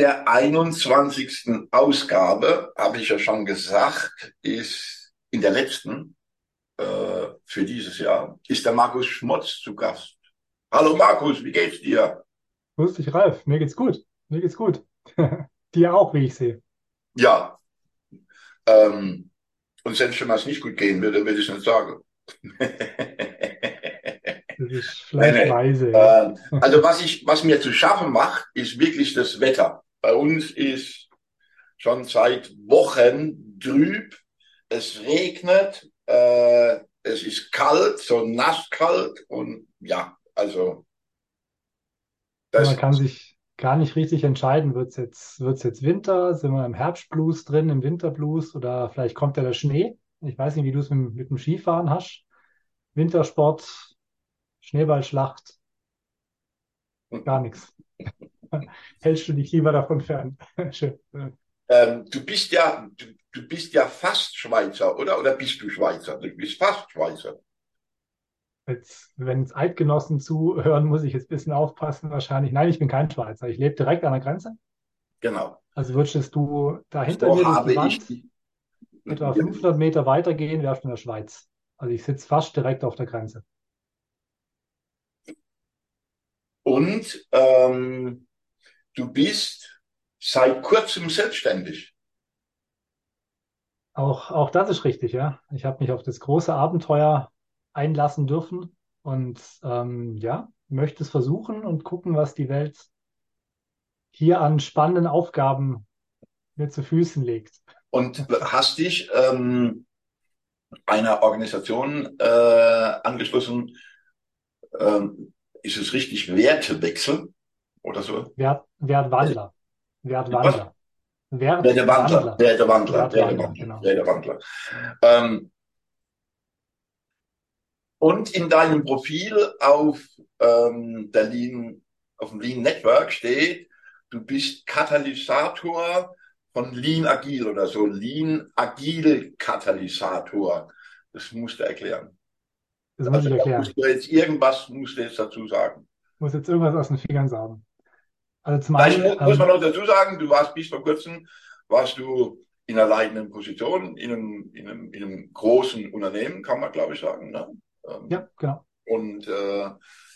der 21. Ausgabe, habe ich ja schon gesagt, ist in der letzten äh, für dieses Jahr, ist der Markus Schmotz zu Gast. Hallo Markus, wie geht's dir? Grüß dich, Ralf. Mir geht's gut. Mir geht's gut. Dir auch, wie ich sehe. Ja, ähm, und selbst wenn es nicht gut gehen würde, würde ich nicht sagen. Das nee. weise. Ähm, also was ich, was mir zu schaffen macht, ist wirklich das Wetter. Bei uns ist schon seit Wochen trüb. Es regnet, äh, es ist kalt, so nasskalt und ja, also Man kann sich gar nicht richtig entscheiden, wird's jetzt, wird's jetzt Winter? Sind wir im Herbstblues drin, im Winterblues? Oder vielleicht kommt ja der Schnee? Ich weiß nicht, wie du es mit, mit dem Skifahren hast. Wintersport, Schneeballschlacht, gar nichts. Hältst du dich lieber davon fern? Schön. ähm, du bist ja, du, du bist ja fast Schweizer, oder? Oder bist du Schweizer? Du bist fast Schweizer. Jetzt, wenn jetzt Eidgenossen zuhören, muss ich jetzt ein bisschen aufpassen wahrscheinlich. Nein, ich bin kein Schweizer. Ich lebe direkt an der Grenze. Genau. Also würdest du da hinter So mir durch die ich Wand die, etwa 500 Meter weitergehen, wärst du in der Schweiz. Also ich sitze fast direkt auf der Grenze. Und ähm, du bist seit kurzem selbstständig. Auch, auch das ist richtig, ja. Ich habe mich auf das große Abenteuer einlassen dürfen und ähm, ja, möchte es versuchen und gucken, was die Welt hier an spannenden Aufgaben mir zu Füßen legt. Und hast dich ähm, einer Organisation äh, angeschlossen, ähm, ist es richtig Wertewechsel oder so? Wert, Wertwandler. Wertwandler. Wertewandler, Wertwandler. Wertewandler, Wertwandler, Wertewandler, genau. Wertewandler. Ähm, und in deinem Profil auf ähm, der Lean, auf dem Lean Network steht, du bist Katalysator von Lean Agil oder so, Lean Agil Katalysator. Das musst du erklären. Das muss ich Also da erklären. musst du jetzt irgendwas musst du jetzt dazu sagen. Ich muss jetzt irgendwas aus den Fingern sagen. Also zum Vielleicht einen, mu- muss ähm, man noch dazu sagen, du warst bis vor kurzem, warst du in einer leitenden Position in einem, in einem, in einem großen Unternehmen, kann man glaube ich sagen. Ne? Ähm, ja, genau. Und äh,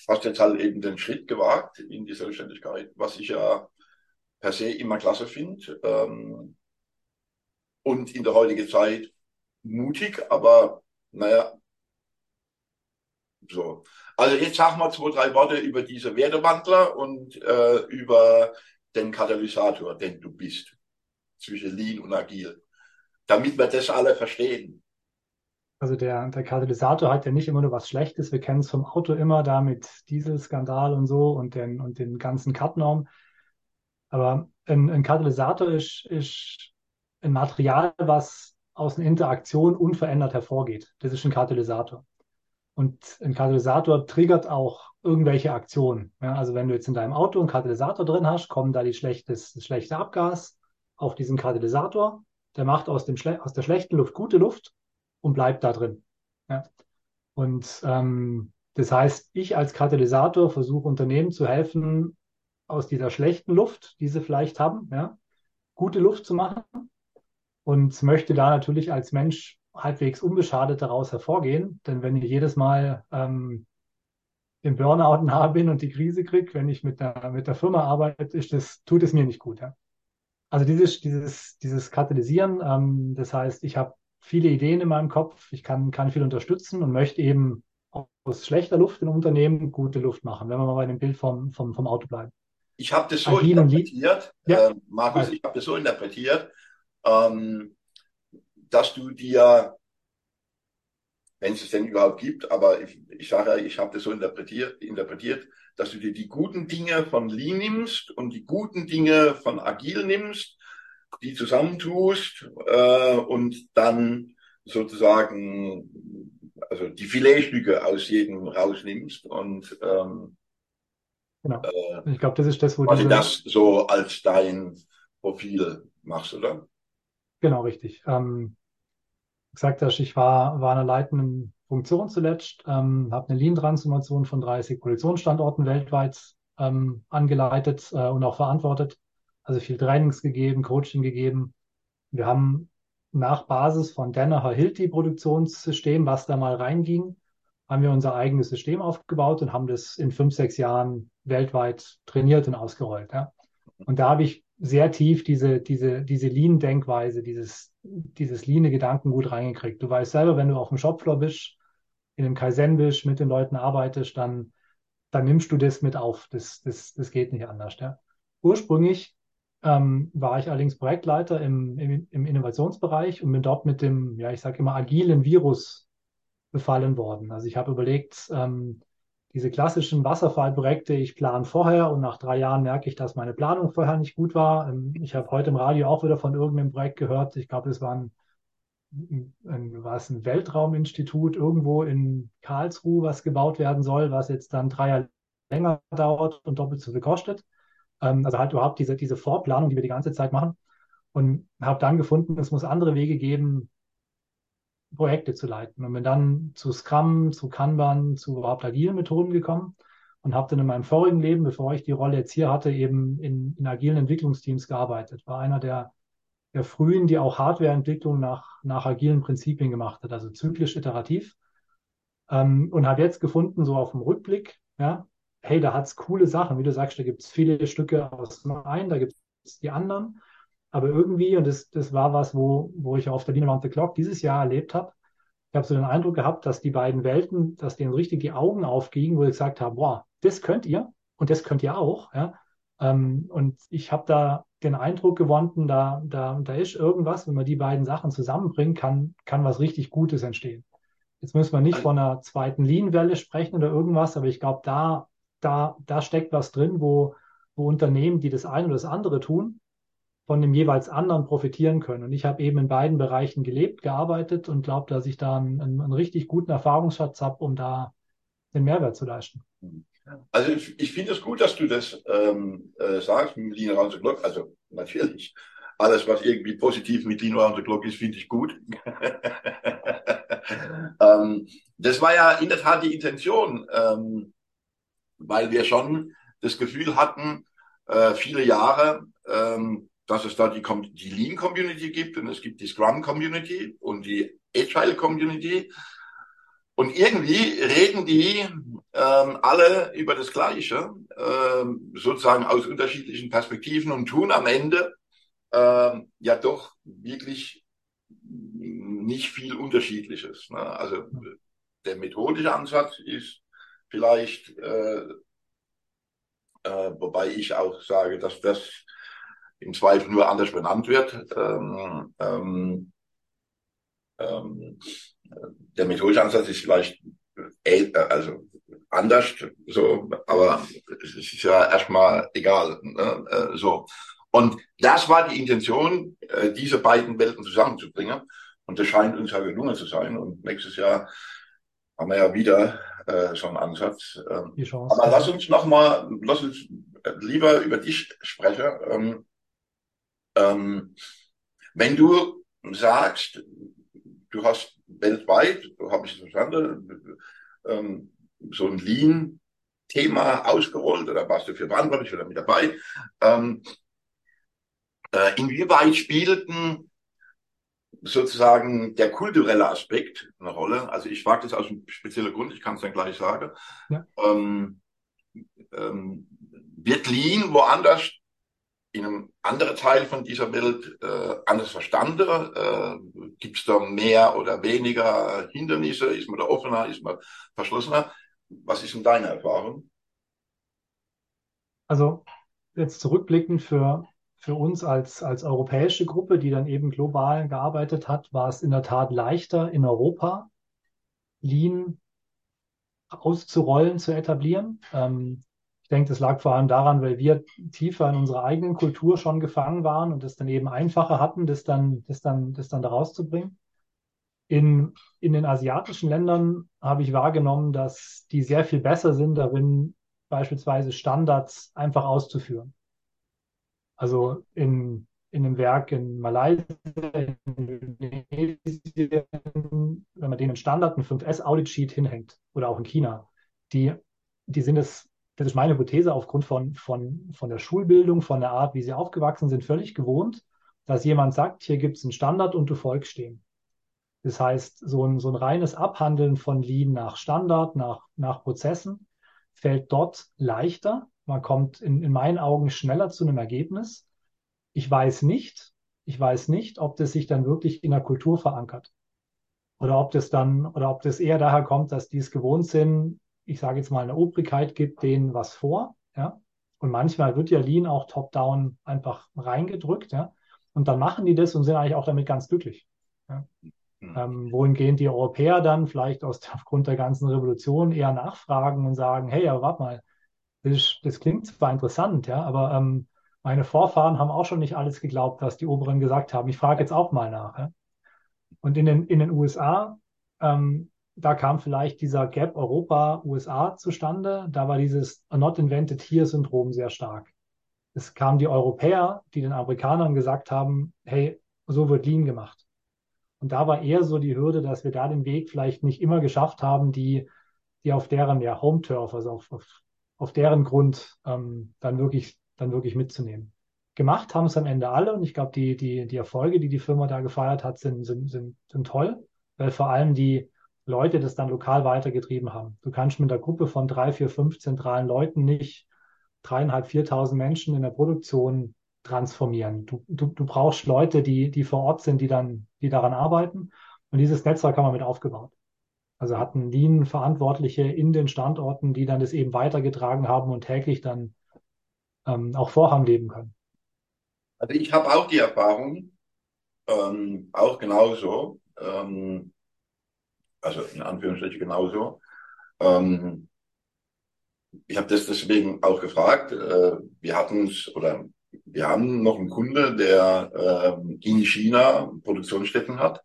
hast jetzt halt eben den Schritt gewagt in die Selbstständigkeit, was ich ja per se immer klasse finde. Ähm, und in der heutigen Zeit mutig, aber naja, so. Also jetzt sag mal zwei, drei Worte über diese Wertewandler und äh, über den Katalysator, den du bist zwischen Lean und Agil, damit wir das alle verstehen. Also der, der Katalysator hat ja nicht immer nur was Schlechtes. Wir kennen es vom Auto immer da mit Dieselskandal und so und den, und den ganzen Cut-Normen. Aber ein, ein Katalysator ist, ist ein Material, was aus einer Interaktion unverändert hervorgeht. Das ist ein Katalysator. Und ein Katalysator triggert auch irgendwelche Aktionen. Ja, also wenn du jetzt in deinem Auto einen Katalysator drin hast, kommt da die schlechtes, schlechte Abgas auf diesen Katalysator. Der macht aus, dem, Schle- aus der schlechten Luft gute Luft und bleibt da drin. Ja. Und ähm, das heißt, ich als Katalysator versuche Unternehmen zu helfen, aus dieser schlechten Luft, die sie vielleicht haben, ja, gute Luft zu machen und möchte da natürlich als Mensch halbwegs unbeschadet daraus hervorgehen. Denn wenn ich jedes Mal ähm, im Burnout nahe bin und die Krise kriege, wenn ich mit der, mit der Firma arbeite, ist das, tut es mir nicht gut. Ja. Also dieses, dieses, dieses Katalysieren, ähm, das heißt, ich habe viele Ideen in meinem Kopf, ich kann, kann viel unterstützen und möchte eben aus schlechter Luft in Unternehmen gute Luft machen, wenn wir mal bei dem Bild vom, vom, vom Auto bleiben. Ich habe das so Agil interpretiert, Ja. äh, Markus, ich habe das so interpretiert, ähm, dass du dir, wenn es es denn überhaupt gibt, aber ich, ich sage, ja, ich habe das so interpretiert, interpretiert, dass du dir die guten Dinge von Lean nimmst und die guten Dinge von Agil nimmst, die zusammentust äh, und dann sozusagen also die Filetstücke aus jedem rausnimmst und ähm, Genau. äh, Ich glaube, das ist das, wo quasi diese, das so als dein Profil machst, oder? Genau richtig. Ähm, gesagt hast, ich war, war in einer leitenden Funktion zuletzt, ähm, habe eine Lean-Transformation von 30 Produktionsstandorten weltweit ähm, angeleitet äh, und auch verantwortet. also viel Trainings gegeben, Coaching gegeben. Wir haben nach Basis von Danaher Hilti Produktionssystem, was da mal reinging, haben wir unser eigenes System aufgebaut und haben das in fünf, sechs Jahren weltweit trainiert und ausgerollt. Ja. Und da habe ich sehr tief diese, diese, diese Lean-Denkweise, dieses, dieses Lean-Gedankengut reingekriegt. Du weißt selber, wenn du auf dem Shopfloor bist, in einem Kaizen bist, mit den Leuten arbeitest, dann, dann nimmst du das mit auf. Das, das, das geht nicht anders. Ja. Ursprünglich ähm, war ich allerdings Projektleiter im, im, im Innovationsbereich und bin dort mit dem, ja, ich sage immer, agilen Virus befallen worden. Also ich habe überlegt, ähm, diese klassischen Wasserfallprojekte, ich plane vorher und nach drei Jahren merke ich, dass meine Planung vorher nicht gut war. Ähm, ich habe heute im Radio auch wieder von irgendeinem Projekt gehört. Ich glaube, es war ein, ein, war ein Weltrauminstitut irgendwo in Karlsruhe, was gebaut werden soll, was jetzt dann drei Jahre länger dauert und doppelt so viel kostet. Ähm, also halt überhaupt diese, diese Vorplanung, die wir die ganze Zeit machen. Und habe dann gefunden, es muss andere Wege geben, Projekte zu leiten. Und bin dann zu Scrum, zu Kanban, zu überhaupt agilen Methoden gekommen und habe dann in meinem vorigen Leben, bevor ich die Rolle jetzt hier hatte, eben in, in agilen Entwicklungsteams gearbeitet. War einer der, der frühen, die auch Hardwareentwicklung nach, nach agilen Prinzipien gemacht hat, also zyklisch iterativ. Ähm, und habe jetzt gefunden, so auf dem Rückblick, ja, hey, da hat's coole Sachen. Wie du sagst, da gibt's viele Stücke aus dem einen, da gibt's die anderen. Aber irgendwie, und das, das war was, wo, wo ich auf der Lean Around the Clock dieses Jahr erlebt habe, ich habe so den Eindruck gehabt, dass die beiden Welten, dass denen richtig die Augen aufgingen, wo ich gesagt habe, boah, das könnt ihr und das könnt ihr auch. Ja? Ähm, und ich habe da den Eindruck gewonnen, da, da, da ist irgendwas, wenn man die beiden Sachen zusammenbringt, kann, kann was richtig Gutes entstehen. Jetzt müssen wir nicht von einer zweiten Lean-Welle sprechen oder irgendwas, aber ich glaube, da, da, da steckt was drin, wo, wo Unternehmen, die das eine oder das andere tun, von dem jeweils anderen profitieren können. Und ich habe eben in beiden Bereichen gelebt, gearbeitet und glaube, dass ich da einen, einen, richtig guten Erfahrungsschatz habe, um da den Mehrwert zu leisten. Also ich, ich finde es gut, dass du das ähm, äh, sagst mit Lean Around the Clock. Also natürlich, alles, was irgendwie positiv mit Lean Around the Clock ist, finde ich gut. ähm, das war ja in der Tat die Intention, ähm, weil wir schon das Gefühl hatten, äh, viele Jahre, ähm, dass es da die, die Lean Community gibt und es gibt die Scrum Community und die Agile Community. Und irgendwie reden die ähm, alle über das Gleiche, ähm, sozusagen aus unterschiedlichen Perspektiven und tun am Ende ähm, ja doch wirklich nicht viel Unterschiedliches. Ne? Also der methodische Ansatz ist vielleicht, äh, äh, wobei ich auch sage, dass das im Zweifel nur anders benannt wird. Ähm, ähm, ähm, der methodische Ansatz ist vielleicht äh, also anders, so, aber es ist ja erstmal egal. Ne? Äh, so. Und das war die Intention, äh, diese beiden Welten zusammenzubringen. Und das scheint uns ja gelungen zu sein. Und nächstes Jahr haben wir ja wieder äh, so einen Ansatz. Ähm, aber lass uns noch mal, lass uns lieber über dich sprechen. Ähm, ähm, wenn du sagst, du hast weltweit, habe ich verstanden, ähm, so ein Lean-Thema ausgerollt oder warst du für verantwortlich oder mit dabei, ähm, äh, inwieweit spielten sozusagen der kulturelle Aspekt eine Rolle? Also ich frage das aus einem speziellen Grund, ich kann es dann gleich sagen. Ja. Ähm, ähm, wird Lean woanders in einem anderen Teil von dieser Welt äh, anders verstanden? Äh, Gibt es da mehr oder weniger Hindernisse? Ist man da offener? Ist man verschlossener? Was ist denn deine Erfahrung? Also jetzt zurückblickend für, für uns als, als europäische Gruppe, die dann eben global gearbeitet hat, war es in der Tat leichter in Europa, Lean auszurollen, zu etablieren. Ähm, denke, das lag vor allem daran, weil wir tiefer in unserer eigenen Kultur schon gefangen waren und es dann eben einfacher hatten, das dann, das dann, das dann da rauszubringen. In, in den asiatischen Ländern habe ich wahrgenommen, dass die sehr viel besser sind darin, beispielsweise Standards einfach auszuführen. Also in, in einem Werk in Malaysia, in Indonesien, wenn man denen Standard, ein 5S Audit Sheet hinhängt oder auch in China, die, die sind es das ist meine Hypothese aufgrund von, von, von der Schulbildung, von der Art, wie sie aufgewachsen sind, völlig gewohnt, dass jemand sagt, hier gibt es einen Standard und du folgst dem. Das heißt, so ein, so ein reines Abhandeln von Lean nach Standard, nach, nach Prozessen, fällt dort leichter. Man kommt in, in meinen Augen schneller zu einem Ergebnis. Ich weiß nicht, ich weiß nicht, ob das sich dann wirklich in der Kultur verankert. Oder ob das dann, oder ob das eher daher kommt, dass die es gewohnt sind, ich sage jetzt mal, eine Obrigkeit gibt denen was vor, ja. Und manchmal wird ja Lean auch top-down einfach reingedrückt, ja. Und dann machen die das und sind eigentlich auch damit ganz glücklich. Ja? Mhm. Ähm, wohingehend die Europäer dann vielleicht aus, aufgrund der ganzen Revolution eher nachfragen und sagen, hey, aber warte mal, das, das klingt zwar interessant, ja, aber ähm, meine Vorfahren haben auch schon nicht alles geglaubt, was die Oberen gesagt haben. Ich frage jetzt auch mal nach. Ja? Und in den, in den USA, ähm, da kam vielleicht dieser Gap Europa-USA zustande. Da war dieses Not Invented Here-Syndrom sehr stark. Es kamen die Europäer, die den Amerikanern gesagt haben, hey, so wird Lean gemacht. Und da war eher so die Hürde, dass wir da den Weg vielleicht nicht immer geschafft haben, die, die auf deren ja, Home-Turf, also auf, auf, auf deren Grund ähm, dann wirklich, dann wirklich mitzunehmen. Gemacht haben es am Ende alle und ich glaube, die, die, die Erfolge, die die Firma da gefeiert hat, sind, sind, sind, sind toll, weil vor allem die Leute das dann lokal weitergetrieben haben. Du kannst mit einer Gruppe von drei, vier, fünf zentralen Leuten nicht dreieinhalb, viertausend Menschen in der Produktion transformieren. Du, du, du brauchst Leute, die, die vor Ort sind, die dann, die daran arbeiten. Und dieses Netzwerk haben wir mit aufgebaut. Also hatten Lean-Verantwortliche in den Standorten, die dann das eben weitergetragen haben und täglich dann ähm, auch Vorhaben leben können. Also ich habe auch die Erfahrung, ähm, auch genauso, ähm, also in Anführungsstrichen genauso. Ähm, ich habe das deswegen auch gefragt. Äh, wir hatten oder wir haben noch einen Kunde, der äh, in China Produktionsstätten hat.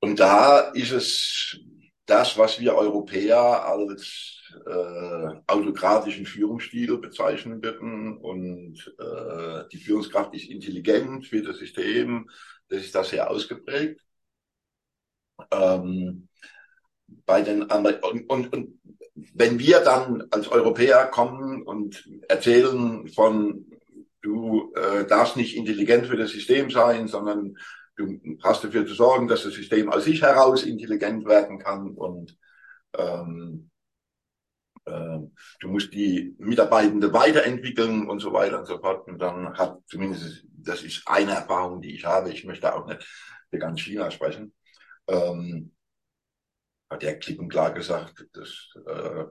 Und da ist es das, was wir Europäer als äh, autokratischen Führungsstil bezeichnen würden. Und äh, die Führungskraft ist intelligent für das System. Das ist da sehr ausgeprägt. Ähm, bei den Amer und, und, und wenn wir dann als Europäer kommen und erzählen von, du äh, darfst nicht intelligent für das System sein, sondern du hast dafür zu sorgen, dass das System aus sich heraus intelligent werden kann und ähm, äh, du musst die Mitarbeitende weiterentwickeln und so weiter und so fort. Und dann hat zumindest, das ist eine Erfahrung, die ich habe, ich möchte auch nicht für ganz China sprechen, ähm, hat er klipp und klar gesagt, das äh,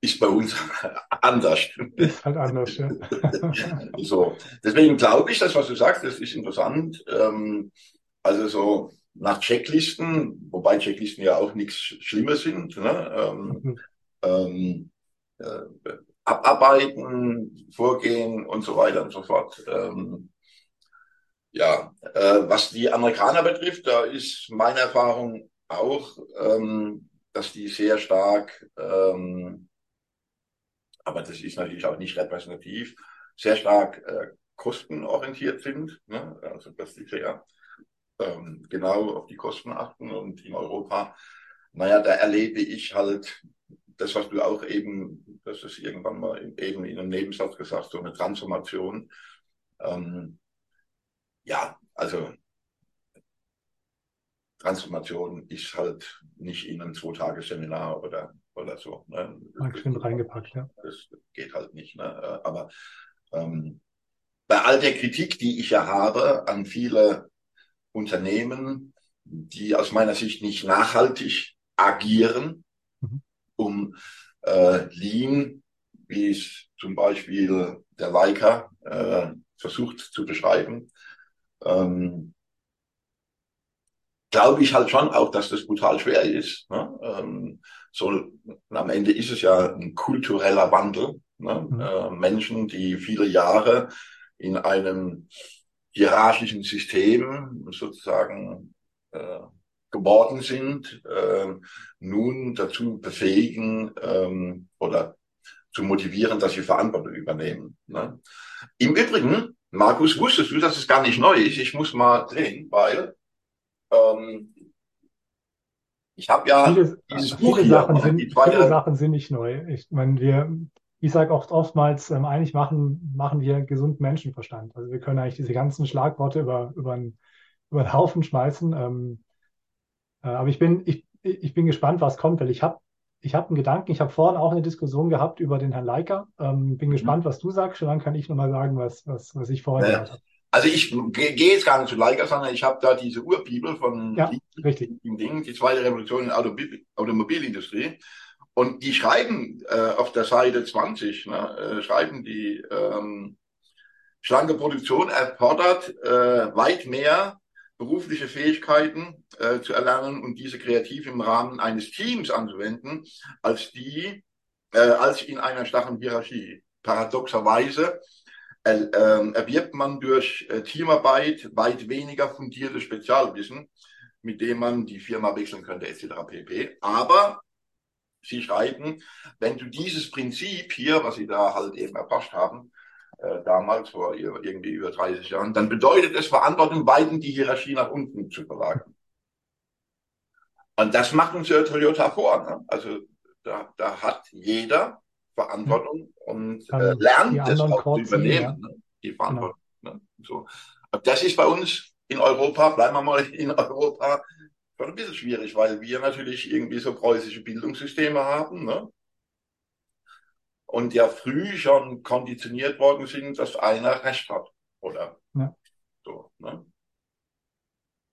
ist bei uns anders. Ist halt anders, ja. so, deswegen glaube ich, das, was du sagst, das ist interessant. Ähm, also so nach Checklisten, wobei Checklisten ja auch nichts Schlimmes sind, ne? ähm, mhm. ähm, äh, abarbeiten, vorgehen und so weiter und so fort. Ähm, ja, äh, was die Amerikaner betrifft, da ist meine Erfahrung auch, ähm, dass die sehr stark, ähm, aber das ist natürlich auch nicht repräsentativ, sehr stark äh, kostenorientiert sind. Ne? Also dass die sehr ähm, genau auf die Kosten achten und in Europa, naja, da erlebe ich halt das, was du auch eben, das ist irgendwann mal eben in einem Nebensatz gesagt, so eine Transformation. Ähm, ja, also Transformation ist halt nicht in einem Zwei-Tage-Seminar oder, oder so. Ne? Schön reingepackt, ja. Das geht halt nicht. Ne? Aber ähm, bei all der Kritik, die ich ja habe an viele Unternehmen, die aus meiner Sicht nicht nachhaltig agieren, mhm. um äh, Lean, wie es zum Beispiel der Leica äh, versucht zu beschreiben, ähm, glaube ich halt schon auch, dass das brutal schwer ist. Ne? Ähm, so, am Ende ist es ja ein kultureller Wandel. Ne? Mhm. Äh, Menschen, die viele Jahre in einem hierarchischen System sozusagen äh, geworden sind, äh, nun dazu befähigen ähm, oder zu motivieren, dass sie Verantwortung übernehmen. Ne? Im Übrigen Markus, wusstest du, dass es gar nicht neu ist? Ich muss mal drehen, weil ähm, Ich habe ja viele, viele Sachen sind, viele Sachen sind nicht neu. Ich meine, wir, ich sage auch oftmals, ähm, eigentlich machen, machen wir gesunden Menschenverstand. Also wir können eigentlich diese ganzen Schlagworte über, über, einen, über einen Haufen schmeißen. Ähm, äh, aber ich bin, ich, ich bin gespannt, was kommt, weil ich habe ich hab einen Gedanken. Ich habe vorhin auch eine Diskussion gehabt über den Herrn Leiker. Ähm, bin mhm. gespannt, was du sagst. Und dann kann ich nochmal sagen, was, was, was ich vorhin gehört habe. Also ich gehe jetzt gar nicht zu Leica, sondern ich habe da diese Urbibel von ja, richtig. Ding, die zweite Revolution in der Automobilindustrie. Und die schreiben äh, auf der Seite 20, ne, äh, schreiben die, ähm, schlanke Produktion erfordert äh, weit mehr berufliche Fähigkeiten äh, zu erlernen und diese kreativ im Rahmen eines Teams anzuwenden, als die, äh, als in einer starren Hierarchie. Paradoxerweise äh, erwirbt man durch äh, Teamarbeit weit weniger fundiertes Spezialwissen, mit dem man die Firma wechseln könnte, etc. pp. Aber Sie schreiben, wenn du dieses Prinzip hier, was Sie da halt eben erfasst haben, äh, damals vor irgendwie über 30 Jahren, dann bedeutet es Verantwortung, weiten die Hierarchie nach unten zu verlagern. Und das macht uns ja Toyota vor. Ne? Also da, da hat jeder Verantwortung und äh, lernt das auch zu übernehmen, ja. ne? die. Verantwortung. Genau. Ne? So. Und das ist bei uns in Europa, bleiben wir mal in Europa, schon ein bisschen schwierig, weil wir natürlich irgendwie so preußische Bildungssysteme haben, ne? Und ja früh schon konditioniert worden sind, dass einer Recht hat, oder? Ja. So, ne?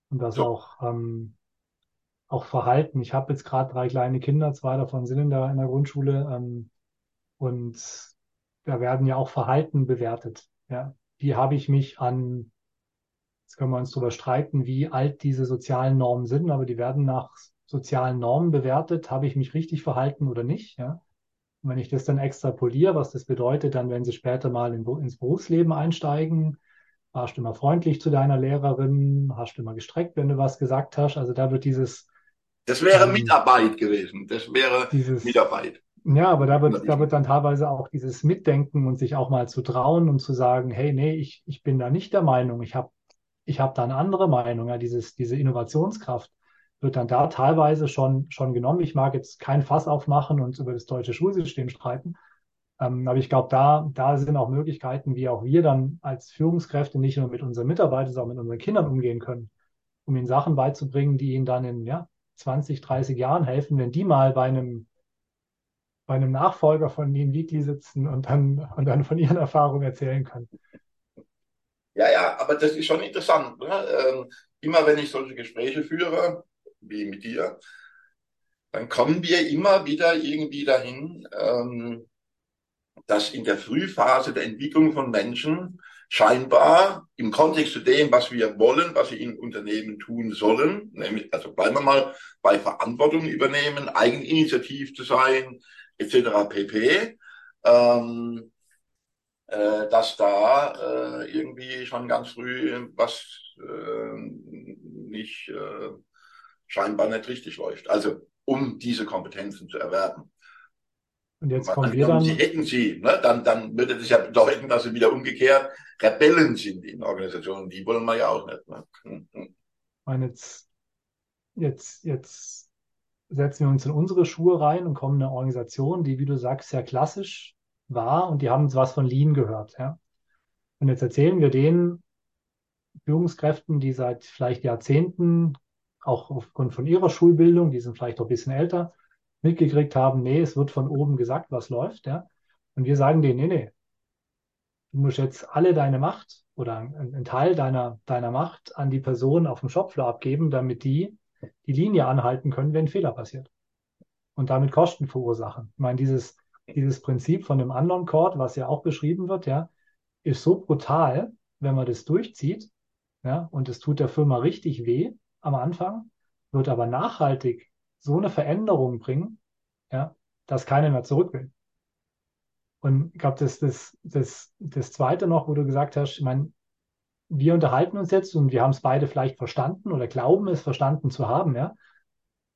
Und das so. auch, ähm, auch Verhalten. Ich habe jetzt gerade drei kleine Kinder, zwei davon sind in der, in der Grundschule, ähm, und da werden ja auch Verhalten bewertet. Ja, wie habe ich mich an Jetzt können wir uns darüber streiten, wie alt diese sozialen Normen sind, aber die werden nach sozialen Normen bewertet. Habe ich mich richtig verhalten oder nicht? Ja? Und wenn ich das dann extrapoliere, was das bedeutet, dann, wenn sie später mal in, ins Berufsleben einsteigen, warst du immer freundlich zu deiner Lehrerin, hast du immer gestreckt, wenn du was gesagt hast. Also da wird dieses. Das wäre ähm, Mitarbeit gewesen. Das wäre dieses, Mitarbeit. Ja, aber da wird, da wird dann teilweise auch dieses Mitdenken und sich auch mal zu trauen und zu sagen, hey, nee, ich, ich bin da nicht der Meinung, ich habe ich habe da eine andere Meinung. Ja, dieses, diese Innovationskraft wird dann da teilweise schon, schon genommen. Ich mag jetzt kein Fass aufmachen und über das deutsche Schulsystem streiten. Ähm, aber ich glaube, da, da sind auch Möglichkeiten, wie auch wir dann als Führungskräfte nicht nur mit unseren Mitarbeitern, sondern mit unseren Kindern umgehen können, um ihnen Sachen beizubringen, die ihnen dann in ja, 20, 30 Jahren helfen, wenn die mal bei einem bei einem Nachfolger von Dean Weekly sitzen und dann, und dann von ihren Erfahrungen erzählen können. Ja, ja, aber das ist schon interessant. Ne? Ähm, immer wenn ich solche Gespräche führe, wie mit dir, dann kommen wir immer wieder irgendwie dahin, ähm, dass in der Frühphase der Entwicklung von Menschen scheinbar im Kontext zu dem, was wir wollen, was sie in Unternehmen tun sollen, nämlich, also bleiben wir mal bei Verantwortung übernehmen, eigeninitiativ zu sein, etc. pp. Ähm, äh, dass da äh, irgendwie schon ganz früh was äh, nicht äh, scheinbar nicht richtig läuft. Also um diese Kompetenzen zu erwerben. Und jetzt kommen wir dann. Sie hätten sie, ne? dann, dann würde das ja bedeuten, dass sie wieder umgekehrt Rebellen sind in Organisationen. Die wollen wir ja auch nicht. Ne? Hm, hm. Und jetzt, jetzt, jetzt setzen wir uns in unsere Schuhe rein und kommen in eine Organisation, die, wie du sagst, sehr klassisch war und die haben was von Lean gehört. Ja? Und jetzt erzählen wir den Führungskräften, die seit vielleicht Jahrzehnten, auch aufgrund von ihrer Schulbildung, die sind vielleicht auch ein bisschen älter, mitgekriegt haben, nee, es wird von oben gesagt, was läuft. Ja? Und wir sagen denen, nee, nee, du musst jetzt alle deine Macht oder einen Teil deiner, deiner Macht an die Person auf dem Shopfloor abgeben, damit die die Linie anhalten können, wenn Fehler passiert. Und damit Kosten verursachen. Ich meine, dieses dieses Prinzip von dem anderen Chord, was ja auch beschrieben wird, ja, ist so brutal, wenn man das durchzieht, ja, und es tut der Firma richtig weh am Anfang, wird aber nachhaltig so eine Veränderung bringen, ja, dass keiner mehr zurück will. Und ich glaube, das, das, das, das zweite noch, wo du gesagt hast, ich meine, wir unterhalten uns jetzt und wir haben es beide vielleicht verstanden oder glauben es verstanden zu haben, ja.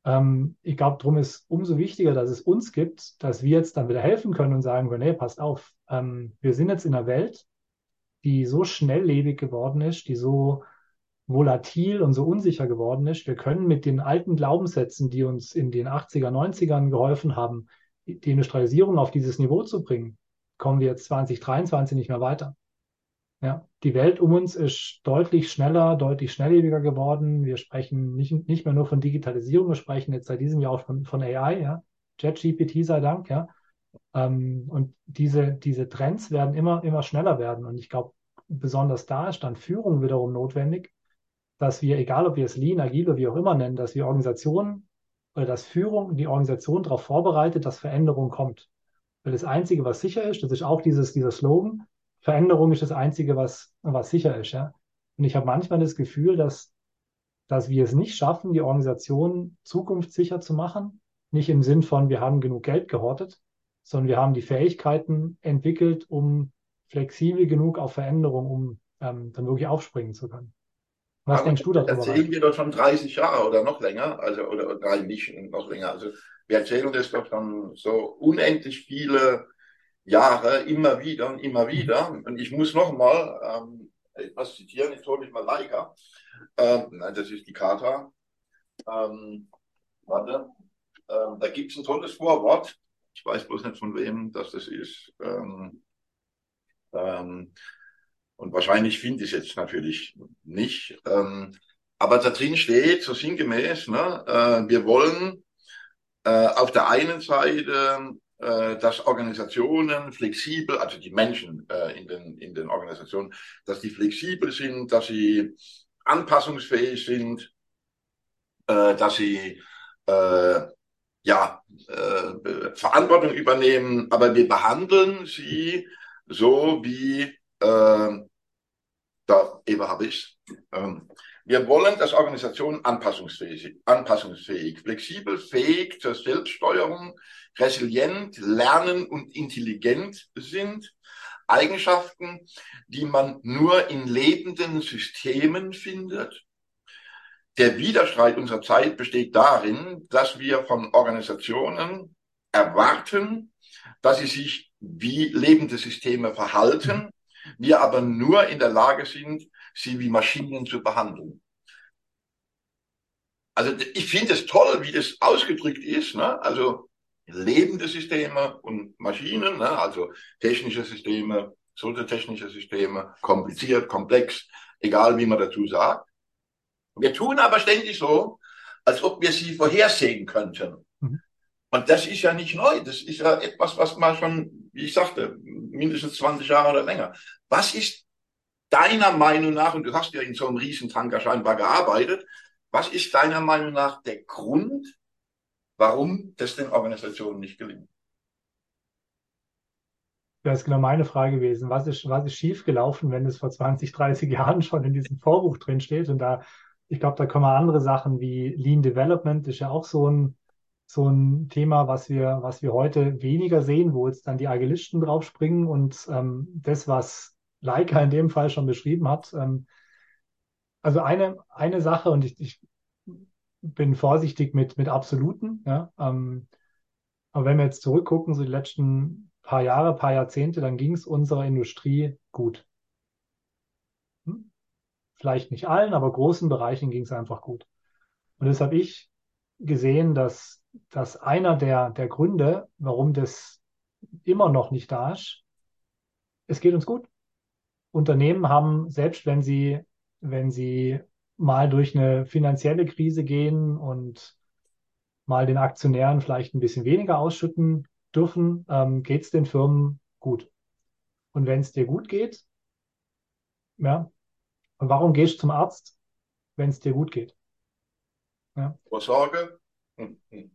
Ähm, ich glaube, darum ist umso wichtiger, dass es uns gibt, dass wir jetzt dann wieder helfen können und sagen können, hey, passt auf, ähm, wir sind jetzt in einer Welt, die so schnelllebig geworden ist, die so volatil und so unsicher geworden ist. Wir können mit den alten Glaubenssätzen, die uns in den 80er, 90ern geholfen haben, die Industrialisierung auf dieses Niveau zu bringen, kommen wir jetzt 2023 nicht mehr weiter. Ja, die Welt um uns ist deutlich schneller, deutlich schnelllebiger geworden. Wir sprechen nicht, nicht mehr nur von Digitalisierung, wir sprechen jetzt seit diesem Jahr auch von, von AI, ja. ChatGPT sei Dank, ja. Ähm, und diese, diese Trends werden immer, immer schneller werden. Und ich glaube, besonders da ist dann Führung wiederum notwendig, dass wir, egal ob wir es Lean, Agile oder wie auch immer nennen, dass wir Organisationen oder dass Führung die Organisation darauf vorbereitet, dass Veränderung kommt. Weil das Einzige, was sicher ist, das ist auch dieses, dieser Slogan, Veränderung ist das Einzige, was, was sicher ist. Ja? Und ich habe manchmal das Gefühl, dass, dass wir es nicht schaffen, die Organisation zukunftssicher zu machen. Nicht im Sinn von, wir haben genug Geld gehortet, sondern wir haben die Fähigkeiten entwickelt, um flexibel genug auf Veränderung, um ähm, dann wirklich aufspringen zu können. Was Aber denkst du darüber? Erzählen wir doch schon 30 Jahre oder noch länger, also oder, oder nicht noch länger. Also wir erzählen das doch schon so unendlich viele Jahre immer wieder und immer wieder. Und ich muss noch mal ähm, etwas zitieren. Jetzt hole ich mal Leica. Ähm, nein, das ist die Kata. Ähm, warte. Ähm, da gibt es ein tolles Vorwort. Ich weiß bloß nicht von wem das, das ist. Ähm, ähm, und wahrscheinlich finde ich es jetzt natürlich nicht. Ähm, aber da drin steht, so sinngemäß, ne, äh, wir wollen äh, auf der einen Seite äh, dass Organisationen flexibel, also die Menschen äh, in, den, in den Organisationen, dass die flexibel sind, dass sie anpassungsfähig sind, äh, dass sie äh, ja, äh, Verantwortung übernehmen, aber wir behandeln sie so wie, äh, da Eva habe ich ähm, wir wollen, dass Organisationen anpassungsfähig, anpassungsfähig, flexibel, fähig zur Selbststeuerung, resilient, lernen und intelligent sind. Eigenschaften, die man nur in lebenden Systemen findet. Der Widerstreit unserer Zeit besteht darin, dass wir von Organisationen erwarten, dass sie sich wie lebende Systeme verhalten, wir aber nur in der Lage sind, sie wie Maschinen zu behandeln. Also ich finde es toll, wie das ausgedrückt ist. Ne? Also lebende Systeme und Maschinen, ne? also technische Systeme, technische Systeme, kompliziert, komplex, egal wie man dazu sagt. Wir tun aber ständig so, als ob wir sie vorhersehen könnten. Mhm. Und das ist ja nicht neu. Das ist ja etwas, was man schon, wie ich sagte, mindestens 20 Jahre oder länger. Was ist deiner Meinung nach, und du hast ja in so einem Riesentanker scheinbar gearbeitet, was ist deiner Meinung nach der Grund, warum das den Organisationen nicht gelingt? Das ist genau meine Frage gewesen. Was ist, was ist schiefgelaufen, wenn es vor 20, 30 Jahren schon in diesem Vorbuch drin steht? Und da, ich glaube, da kommen andere Sachen wie Lean Development ist ja auch so ein, so ein Thema, was wir, was wir heute weniger sehen, wo jetzt dann die Agilisten draufspringen und ähm, das, was Leica in dem Fall schon beschrieben hat. Ähm, also eine, eine Sache, und ich, ich bin vorsichtig mit, mit Absoluten, ja, ähm, aber wenn wir jetzt zurückgucken, so die letzten paar Jahre, paar Jahrzehnte, dann ging es unserer Industrie gut. Hm? Vielleicht nicht allen, aber großen Bereichen ging es einfach gut. Und das habe ich gesehen, dass, dass einer der, der Gründe, warum das immer noch nicht da ist, es geht uns gut. Unternehmen haben, selbst wenn sie, wenn sie mal durch eine finanzielle Krise gehen und mal den Aktionären vielleicht ein bisschen weniger ausschütten dürfen, ähm, geht es den Firmen gut. Und wenn es dir gut geht, ja, und warum gehst du zum Arzt, wenn es dir gut geht? Ja. Sorge?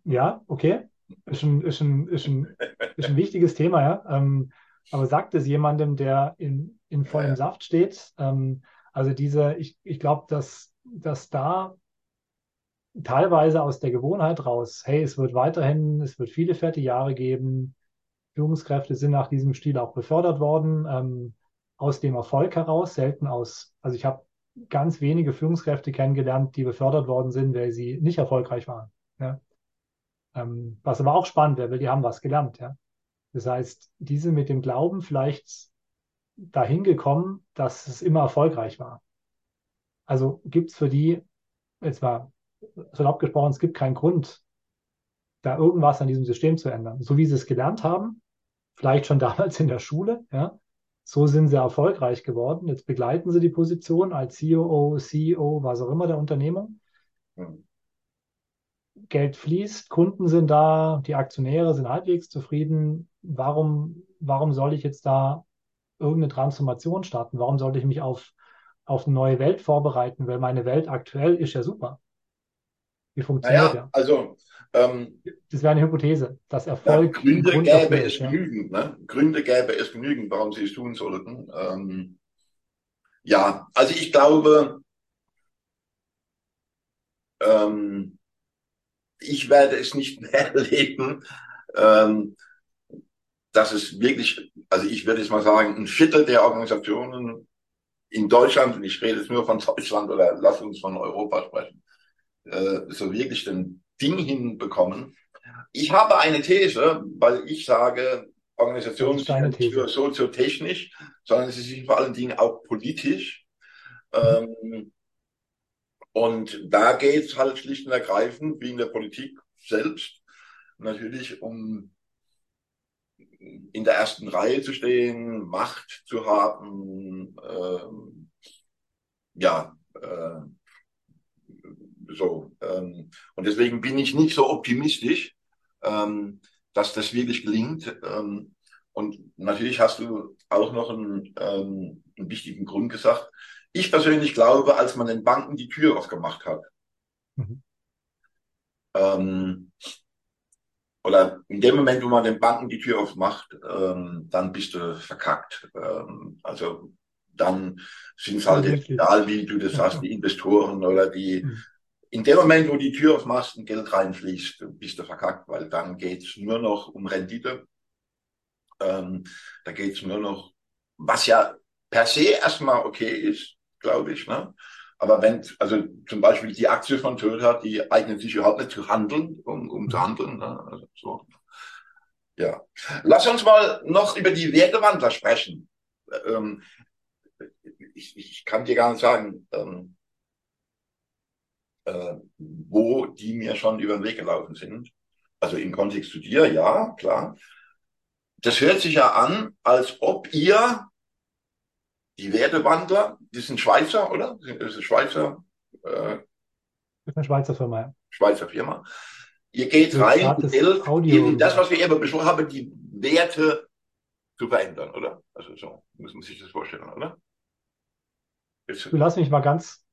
Ja, okay. Ist ein, ist ein, ist ein, ist ein wichtiges Thema, ja. Ähm, aber sagt es jemandem, der in, in vollem ja. Saft steht? Ähm, also diese, ich, ich glaube, dass, dass da teilweise aus der Gewohnheit raus, hey, es wird weiterhin, es wird viele fette Jahre geben. Führungskräfte sind nach diesem Stil auch befördert worden, ähm, aus dem Erfolg heraus, selten aus, also ich habe ganz wenige Führungskräfte kennengelernt, die befördert worden sind, weil sie nicht erfolgreich waren. Ja. Ähm, was aber auch spannend wäre, weil die haben was gelernt. Ja. Das heißt, diese mit dem Glauben vielleicht dahin gekommen, dass es immer erfolgreich war. Also gibt es für die, jetzt mal salopp gesprochen, es gibt keinen Grund, da irgendwas an diesem System zu ändern. So wie sie es gelernt haben, vielleicht schon damals in der Schule, ja, so sind sie erfolgreich geworden. Jetzt begleiten sie die Position als COO, CEO, was auch immer der Unternehmung. Geld fließt, Kunden sind da, die Aktionäre sind halbwegs zufrieden. Warum, warum soll ich jetzt da irgendeine Transformation starten? Warum sollte ich mich auf, auf eine neue Welt vorbereiten? Weil meine Welt aktuell ist ja super. Wie funktioniert naja, ja? Also, ähm, das wäre eine Hypothese, dass Erfolg. Ja, Gründe gäbe es ja. genügend, ne? Gründe gäbe es genügend, warum sie es tun sollten. Ähm, ja, also ich glaube, ähm, ich werde es nicht mehr erleben, ähm, dass es wirklich, also ich würde jetzt mal sagen, ein Viertel der Organisationen in Deutschland, und ich rede jetzt nur von Deutschland oder lass uns von Europa sprechen, äh, so wirklich den Ding hinbekommen. Ich habe eine These, weil ich sage, Organisationen sind nicht nur soziotechnisch, sondern sie sind vor allen Dingen auch politisch. Ähm, und da geht es halt schlicht und ergreifend, wie in der Politik selbst, natürlich um in der ersten Reihe zu stehen, Macht zu haben, ähm, ja, äh, so. Ähm, und deswegen bin ich nicht so optimistisch, ähm, dass das wirklich gelingt. Ähm, und natürlich hast du auch noch einen, ähm, einen wichtigen Grund gesagt. Ich persönlich glaube, als man den Banken die Tür aufgemacht hat, mhm. ähm, oder in dem Moment, wo man den Banken die Tür aufmacht, ähm, dann bist du verkackt. Ähm, also dann sind es halt egal, wie du das sagst, die Investoren oder die. Mhm. In dem Moment, wo die Tür aufmachst und Geld reinfließt, bist du verkackt, weil dann geht's nur noch um Rendite. Ähm, da geht's nur noch, was ja per se erstmal okay ist, glaube ich. Ne? Aber wenn, also zum Beispiel die Aktie von Toyota, die eignet sich überhaupt nicht zu handeln, um, um zu handeln. Ne? Also so. Ja. Lass uns mal noch über die Wertewandler sprechen. Ähm, ich, ich kann dir gar nicht sagen, ähm, äh, wo die mir schon über den Weg gelaufen sind. Also im Kontext zu dir, ja, klar. Das hört sich ja an, als ob ihr die Wertewandler, die sind Schweizer, oder? Das ist Schweizer. Äh, das ist eine Schweizer Firma, ja. Schweizer Firma. Ihr geht rein und helft in das, was wir eben besprochen haben, die Werte zu verändern, oder? Also so muss man sich das vorstellen, oder? Jetzt, du lass mich mal ganz.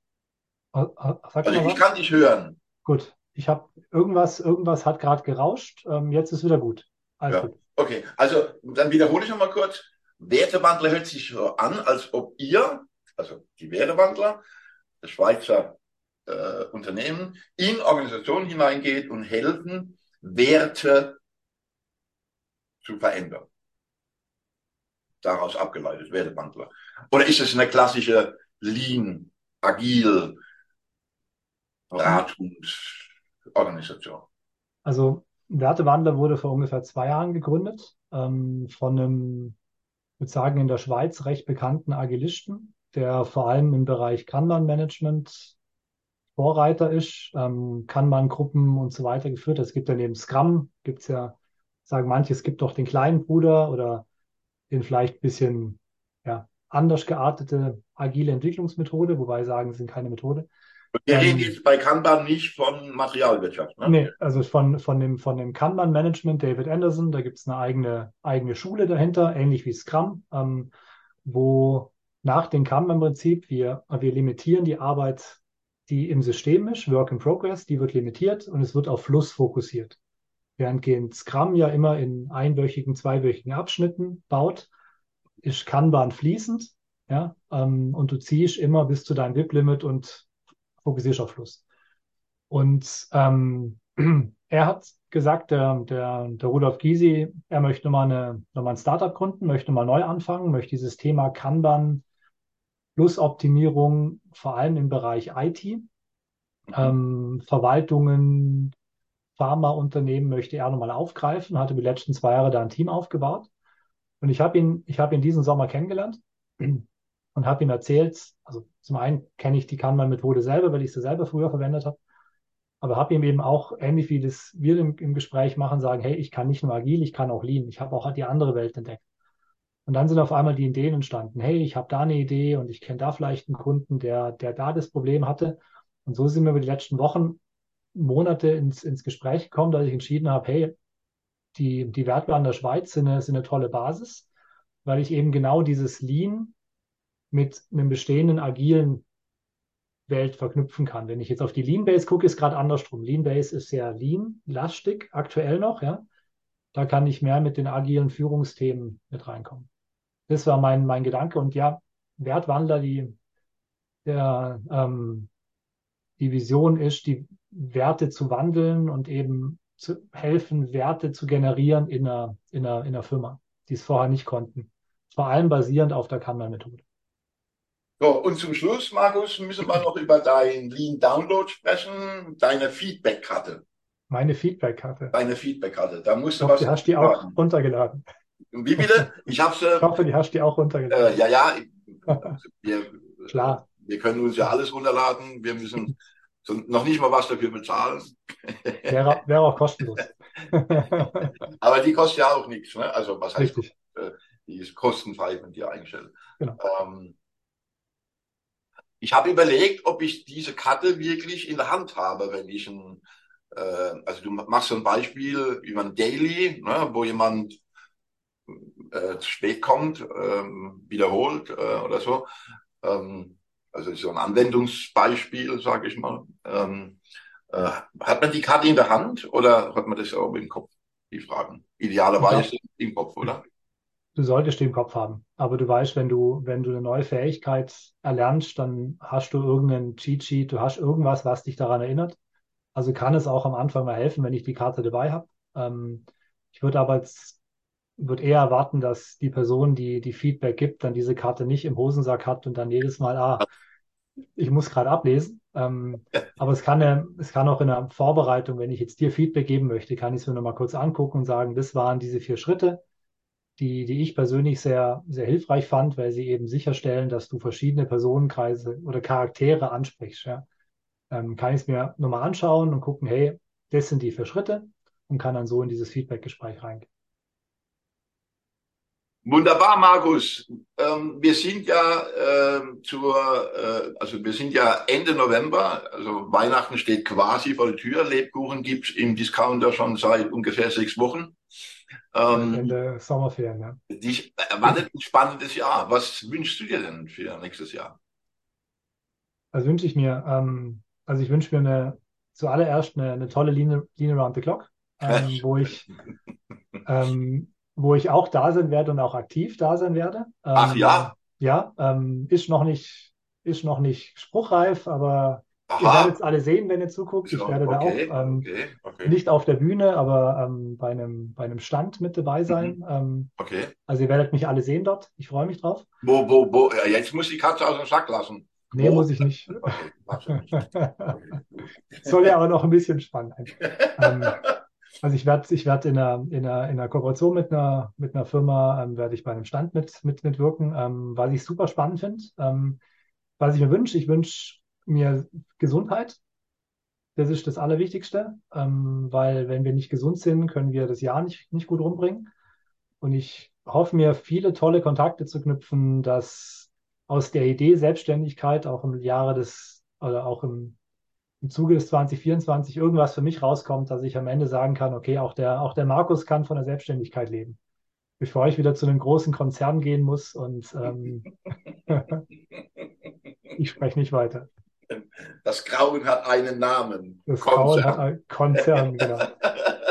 Sag also ich was? kann dich hören. Gut. Ich habe irgendwas, irgendwas hat gerade gerauscht. Ähm, jetzt ist wieder gut. Alles ja. gut. Okay, also dann wiederhole ich nochmal kurz. Wertewandler hört sich so an, als ob ihr, also die Wertewandler, das Schweizer äh, Unternehmen, in Organisationen hineingeht und helfen, Werte zu verändern. Daraus abgeleitet, Wertewandler. Oder ist es eine klassische Lean, agil, Beratungsorganisation? Also Wertewandler wurde vor ungefähr zwei Jahren gegründet ähm, von einem würde sagen, in der Schweiz recht bekannten Agilisten, der vor allem im Bereich Kanban-Management Vorreiter ist, ähm, Kanban-Gruppen und so weiter geführt. Es gibt ja neben Scrum, gibt es ja, sagen manche, es gibt doch den kleinen Bruder oder den vielleicht ein bisschen ja, anders geartete agile Entwicklungsmethode, wobei sagen, es sind keine Methode. Wir ähm, reden jetzt bei Kanban nicht von Materialwirtschaft. Ne? Nee, also von, von dem, von dem Kanban-Management David Anderson, da gibt es eine eigene, eigene Schule dahinter, ähnlich wie Scrum, ähm, wo nach dem Kanban-Prinzip wir, wir limitieren die Arbeit, die im System ist, Work in Progress, die wird limitiert und es wird auf Fluss fokussiert. Während Scrum ja immer in einwöchigen, zweiwöchigen Abschnitten baut, ist Kanban fließend, ja, ähm, und du ziehst immer bis zu deinem WIP-Limit und fokussierst auf Fluss. Und ähm, er hat gesagt, der, der, der Rudolf Gysi, er möchte nochmal, eine, nochmal ein Startup gründen, möchte mal neu anfangen, möchte dieses Thema Kanban plus Optimierung vor allem im Bereich IT, ähm, Verwaltungen, Pharmaunternehmen möchte er nochmal aufgreifen, hatte die letzten zwei Jahre da ein Team aufgebaut. Und ich habe ihn, ich habe ihn diesen Sommer kennengelernt und habe ihm erzählt, also zum einen kenne ich die Kanban-Methode selber, weil ich sie selber früher verwendet habe, aber habe ihm eben auch, ähnlich wie das wir im, im Gespräch machen, sagen, hey, ich kann nicht nur agil, ich kann auch lean, ich habe auch die andere Welt entdeckt. Und dann sind auf einmal die Ideen entstanden, hey, ich habe da eine Idee und ich kenne da vielleicht einen Kunden, der, der da das Problem hatte. Und so sind wir über die letzten Wochen, Monate ins, ins Gespräch gekommen, dass ich entschieden habe, hey, die, die Wertwaren der Schweiz sind eine, sind eine tolle Basis, weil ich eben genau dieses Lean mit einem bestehenden agilen Welt verknüpfen kann. Wenn ich jetzt auf die Lean Base gucke, ist gerade andersrum. Lean Base ist sehr lean, lastig, aktuell noch, ja. Da kann ich mehr mit den agilen Führungsthemen mit reinkommen. Das war mein, mein Gedanke. Und ja, Wertwandler, die, der, ähm, die Vision ist, die Werte zu wandeln und eben zu helfen, Werte zu generieren in einer, in einer, in einer Firma, die es vorher nicht konnten. Vor allem basierend auf der Kanban-Methode. So, und zum Schluss, Markus, müssen wir noch über dein Lean Download sprechen, deine Feedback-Karte. Meine Feedback-Karte. Deine Feedback-Karte. Da musst du was. Du hast die auch runtergeladen. Wie bitte? Ich hab's. Äh, ich hoffe, die hast du auch runtergeladen. Äh, ja, ja. Wir, Klar. Wir können uns ja alles runterladen. Wir müssen noch nicht mal was dafür bezahlen. Wäre, wäre auch kostenlos. Aber die kostet ja auch nichts. Ne? Also was heißt, Richtig. Die ist kostenfrei von dir eingestellt. Genau. Ähm, ich habe überlegt, ob ich diese Karte wirklich in der Hand habe, wenn ich ein, äh, also du machst so ein Beispiel wie man Daily, ne, wo jemand äh, zu spät kommt, ähm, wiederholt äh, oder so. Ähm, also so ein Anwendungsbeispiel, sage ich mal. Ähm, äh, hat man die Karte in der Hand oder hat man das auch im Kopf? Die Fragen. Idealerweise ja. im Kopf, oder? Du solltest die im Kopf haben. Aber du weißt, wenn du, wenn du eine neue Fähigkeit erlernst, dann hast du irgendeinen Cheat Sheet, du hast irgendwas, was dich daran erinnert. Also kann es auch am Anfang mal helfen, wenn ich die Karte dabei habe. Ähm, ich würde aber jetzt, würde eher erwarten, dass die Person, die die Feedback gibt, dann diese Karte nicht im Hosensack hat und dann jedes Mal, ah, ich muss gerade ablesen. Ähm, aber es kann, es kann auch in der Vorbereitung, wenn ich jetzt dir Feedback geben möchte, kann ich es mir nochmal kurz angucken und sagen, das waren diese vier Schritte die, die ich persönlich sehr, sehr hilfreich fand, weil sie eben sicherstellen, dass du verschiedene Personenkreise oder Charaktere ansprichst. Ja. Ähm, kann ich es mir nochmal anschauen und gucken, hey, das sind die vier Schritte und kann dann so in dieses Feedback-Gespräch reingehen. Wunderbar, Markus. Ähm, wir sind ja äh, zur, äh, also wir sind ja Ende November, also Weihnachten steht quasi vor der Tür. Lebkuchen gibt's im Discounter schon seit ungefähr sechs Wochen. Ähm, Ende Sommerferien, ja. Dich erwartet ein spannendes Jahr. Was wünschst du dir denn für nächstes Jahr? Was wünsche ich mir? Ähm, also ich wünsche mir eine, zuallererst eine, eine tolle Lean, Lean Around the Clock, ähm, wo ich ähm, wo ich auch da sein werde und auch aktiv da sein werde. Ach ja? Ja, ähm, ist noch nicht ist noch nicht spruchreif, aber Aha. Ihr werdet es alle sehen, wenn ihr zuguckt. Ich werde okay, da auch ähm, okay, okay. nicht auf der Bühne, aber ähm, bei, einem, bei einem Stand mit dabei sein. Mhm. Ähm, okay. Also ihr werdet mich alle sehen dort. Ich freue mich drauf. Wo, wo, wo, jetzt muss die Katze aus dem Sack lassen. Nee, wo? muss ich nicht. Soll ja aber noch ein bisschen spannend sein. ähm, also ich werde ich werd in, einer, in, einer, in einer Kooperation mit einer, mit einer Firma, ähm, werde ich bei einem Stand mit, mit, mitwirken, ähm, was ich super spannend finde. Was ich mir wünsche, ich wünsche mir Gesundheit. Das ist das Allerwichtigste, ähm, weil wenn wir nicht gesund sind, können wir das Jahr nicht, nicht gut rumbringen. Und ich hoffe mir, viele tolle Kontakte zu knüpfen, dass aus der Idee Selbstständigkeit auch im Jahre des oder auch im, im Zuge des 2024 irgendwas für mich rauskommt, dass ich am Ende sagen kann, okay, auch der, auch der Markus kann von der Selbstständigkeit leben. Bevor ich wieder zu einem großen Konzern gehen muss und ähm, ich spreche nicht weiter. Das Grauen hat einen Namen. Das Konzern. Grauen hat einen Konzern, genau.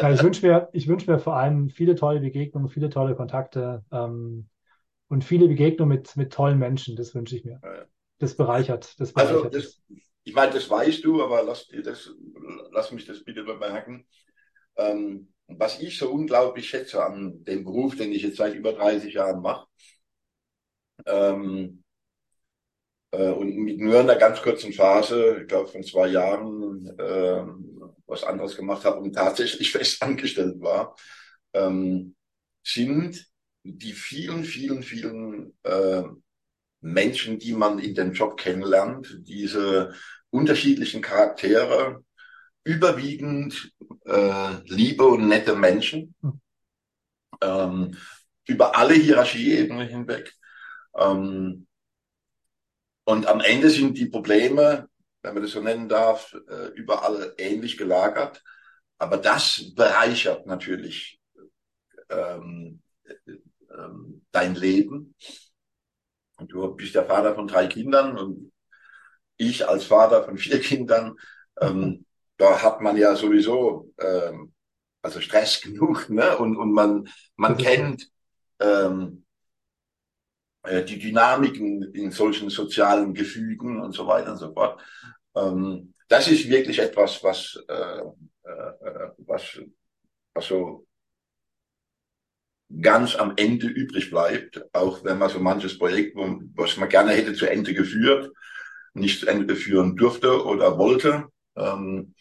Ja, ich wünsche mir, ich wünsche mir vor allem viele tolle Begegnungen, viele tolle Kontakte ähm, und viele Begegnungen mit, mit tollen Menschen. Das wünsche ich mir. Das bereichert. Das also bereichert. Also, das, ich meine, das weißt du, aber lass, das, lass mich das bitte bemerken. Ähm, was ich so unglaublich schätze an dem Beruf, den ich jetzt seit über 30 Jahren mache, ähm, äh, und mit nur einer ganz kurzen Phase, ich glaube von zwei Jahren, äh, was anderes gemacht habe und tatsächlich fest angestellt war, ähm, sind die vielen, vielen, vielen äh, Menschen, die man in dem Job kennenlernt, diese unterschiedlichen Charaktere, überwiegend äh, liebe und nette Menschen, hm. ähm, über alle Hierarchieebenen hinweg. Ähm, und am Ende sind die Probleme, wenn man das so nennen darf, äh, überall ähnlich gelagert. Aber das bereichert natürlich ähm, ähm, dein Leben. Und du bist der Vater von drei Kindern und ich als Vater von vier Kindern. Ähm, da hat man ja sowieso ähm, also Stress genug, ne? Und, und man, man kennt ähm, äh, die Dynamiken in solchen sozialen Gefügen und so weiter und so fort. Ähm, das ist wirklich etwas, was, äh, äh, was, was so ganz am Ende übrig bleibt, auch wenn man so manches Projekt, was man gerne hätte zu Ende geführt, nicht zu Ende führen durfte oder wollte. Ähm,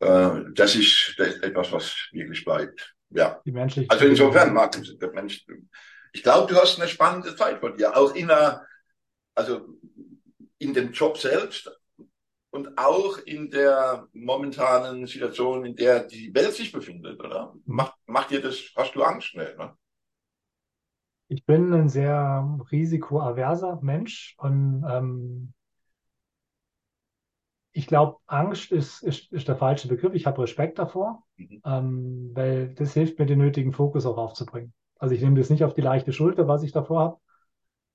äh, das, ist, das ist etwas, was wirklich bleibt. Ja. also insofern, Markus, der Mensch, ich glaube, du hast eine spannende Zeit von dir, auch in einer, also in dem Job selbst und auch in der momentanen Situation, in der die Welt sich befindet, oder? Macht, macht dir das, hast du Angst? Nee, ne? Ich bin ein sehr risikoaverser Mensch und ähm, ich glaube, Angst ist, ist, ist der falsche Begriff. Ich habe Respekt davor, mhm. ähm, weil das hilft mir, den nötigen Fokus auch aufzubringen. Also ich nehme das nicht auf die leichte Schulter, was ich davor habe,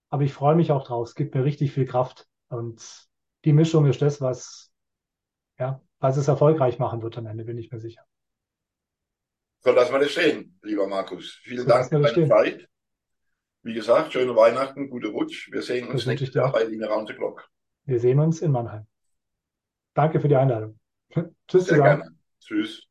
aber ich freue mich auch draus. Es gibt mir richtig viel Kraft. Und die Mischung ist das, was, ja, was es erfolgreich machen wird am Ende, bin ich mir sicher. So lassen wir das stehen, lieber Markus. Vielen so Dank für deine. Zeit. Wie gesagt, schöne Weihnachten, gute Rutsch. Wir sehen uns nächstes Jahr bei Linie Round the Clock. Wir sehen uns in Mannheim. Danke für die Einladung. Tschüss Sehr zusammen. Gerne. Tschüss.